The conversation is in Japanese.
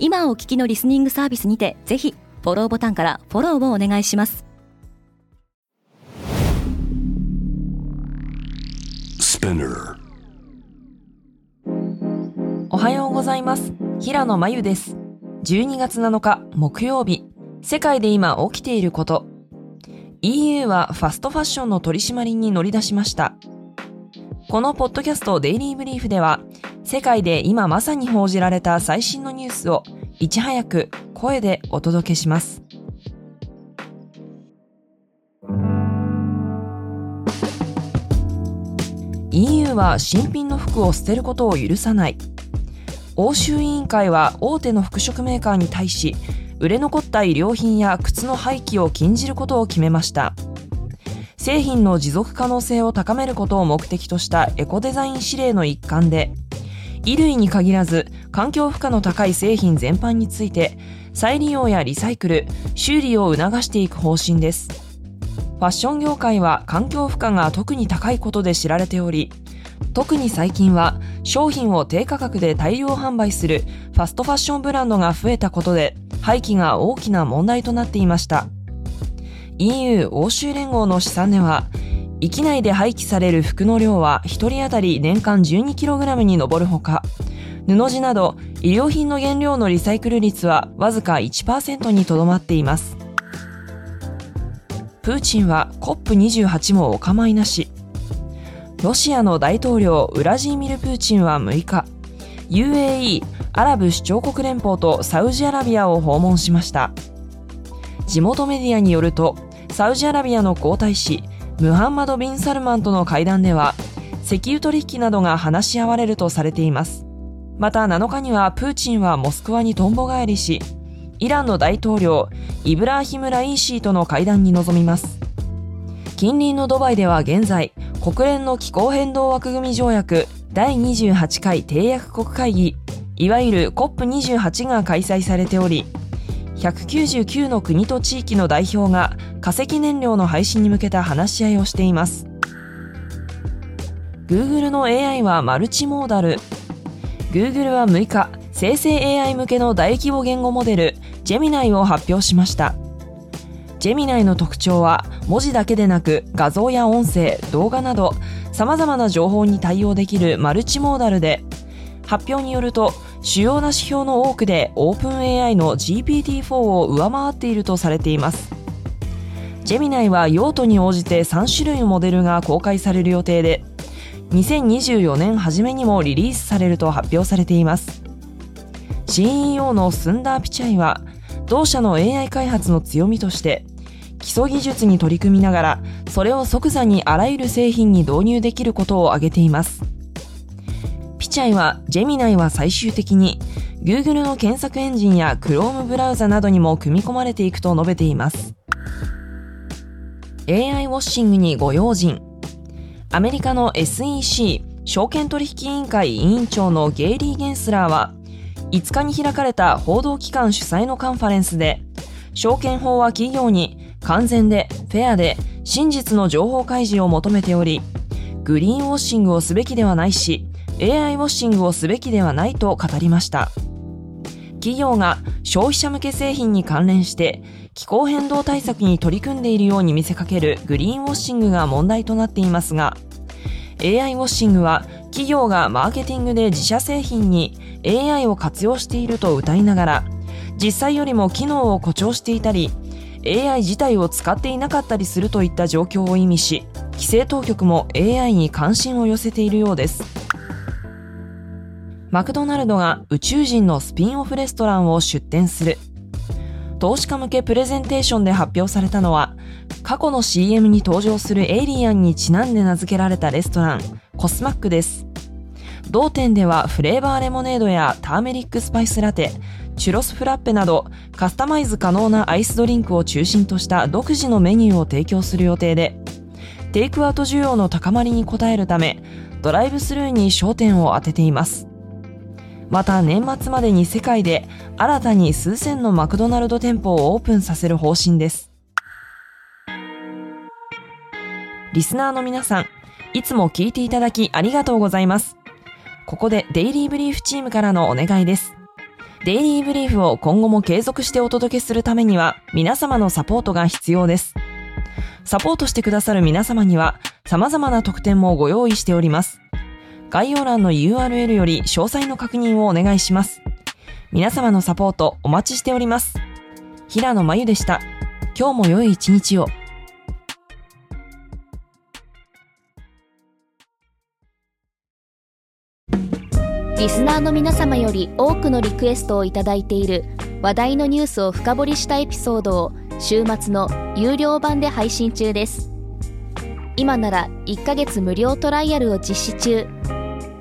今お聞きのリスニングサービスにてぜひフォローボタンからフォローをお願いします。おはようございます。平野真由です。12月7日木曜日。世界で今起きていること。EU はファストファッションの取り締まりに乗り出しました。このポッドキャストデイリーブリーフでは世界で今まさに報じられた最新のニュースをいち早く声でお届けします。EU は新品の服を捨てることを許さない。欧州委員会は大手の服飾メーカーに対し、売れ残った衣料品や靴の廃棄を禁じることを決めました。製品の持続可能性を高めることを目的としたエコデザイン指令の一環で、衣類に限らず環境負荷の高い製品全般について再利用やリサイクル、修理を促していく方針です。ファッション業界は環境負荷が特に高いことで知られており、特に最近は商品を低価格で大量販売するファストファッションブランドが増えたことで廃棄が大きな問題となっていました。EU 欧州連合の試算では域内で廃棄される服の量は1人当たり年間 12kg に上るほか、布地など衣料品の原料のリサイクル率はわずか1%にとどまっています。プーチンは COP28 もお構いなし。ロシアの大統領ウラジーミル・プーチンは6日、UAE アラブ首長国連邦とサウジアラビアを訪問しました。地元メディアによると、サウジアラビアの皇太子ムハンマド・ビン・サルマンとの会談では、石油取引などが話し合われるとされています。また7日にはプーチンはモスクワにとんぼ返りし、イランの大統領イブラーヒム・ライーシーとの会談に臨みます。近隣のドバイでは現在、国連の気候変動枠組み条約第28回締約国会議、いわゆる COP28 が開催されており、199の国と地域の代表が化石燃料の廃止に向けた話し合いをしています。Google の AI はマルチモーダル。Google は6日生成 AI 向けの大規模言語モデルジェミナイを発表しました。ジェミナイの特徴は文字だけでなく画像や音声動画など様々な情報に対応できるマルチモーダルで発表によると主要な指標の多くで OpenAI の GPT-4 を上回っているとされています。ジェミナイは用途に応じて3種類のモデルが公開される予定で2024年初めにもリリースされると発表されています。CEO のスンダー・ピチャイは同社の AI 開発の強みとして基礎技術に取り組みながらそれを即座にあらゆる製品に導入できることを挙げています。ピチャイは、ジェミナイは最終的に、Google の検索エンジンや Chrome ブラウザなどにも組み込まれていくと述べています。AI ウォッシングにご用心。アメリカの SEC 証券取引委員会委員長のゲイリー・ゲンスラーは、5日に開かれた報道機関主催のカンファレンスで、証券法は企業に完全でフェアで真実の情報開示を求めており、グリーンウォッシングをすべきではないし、AI ウォッシングをすべきではないと語りました。企業が消費者向け製品に関連して気候変動対策に取り組んでいるように見せかけるグリーンウォッシングが問題となっていますが AI ウォッシングは企業がマーケティングで自社製品に AI を活用していると謳いながら実際よりも機能を誇張していたり AI 自体を使っていなかったりするといった状況を意味し規制当局も AI に関心を寄せているようですマクドナルドが宇宙人のスピンオフレストランを出店する。投資家向けプレゼンテーションで発表されたのは、過去の CM に登場するエイリアンにちなんで名付けられたレストラン、コスマックです。同店ではフレーバーレモネードやターメリックスパイスラテ、チュロスフラッペなどカスタマイズ可能なアイスドリンクを中心とした独自のメニューを提供する予定でテイクアウト需要の高まりに応えるためドライブスルーに焦点を当てていますまた年末までに世界で新たに数千のマクドナルド店舗をオープンさせる方針です。リスナーの皆さんいつも聞いていただきありがとうございます。ここでデイリーブリーフチームからのお願いです。デイリーブリーフを今後も継続してお届けするためには皆様のサポートが必要です。サポートしてくださる皆様には様々な特典もご用意しております。概要欄の URL より詳細の確認をお願いします。皆様のサポートお待ちしております。平野真由でした。今日も良い一日を。リスナーの皆様より多くのリクエストをいただいている話題のニュースを深掘りしたエピソードを週末の有料版で配信中です。今なら1ヶ月無料トライアルを実施中。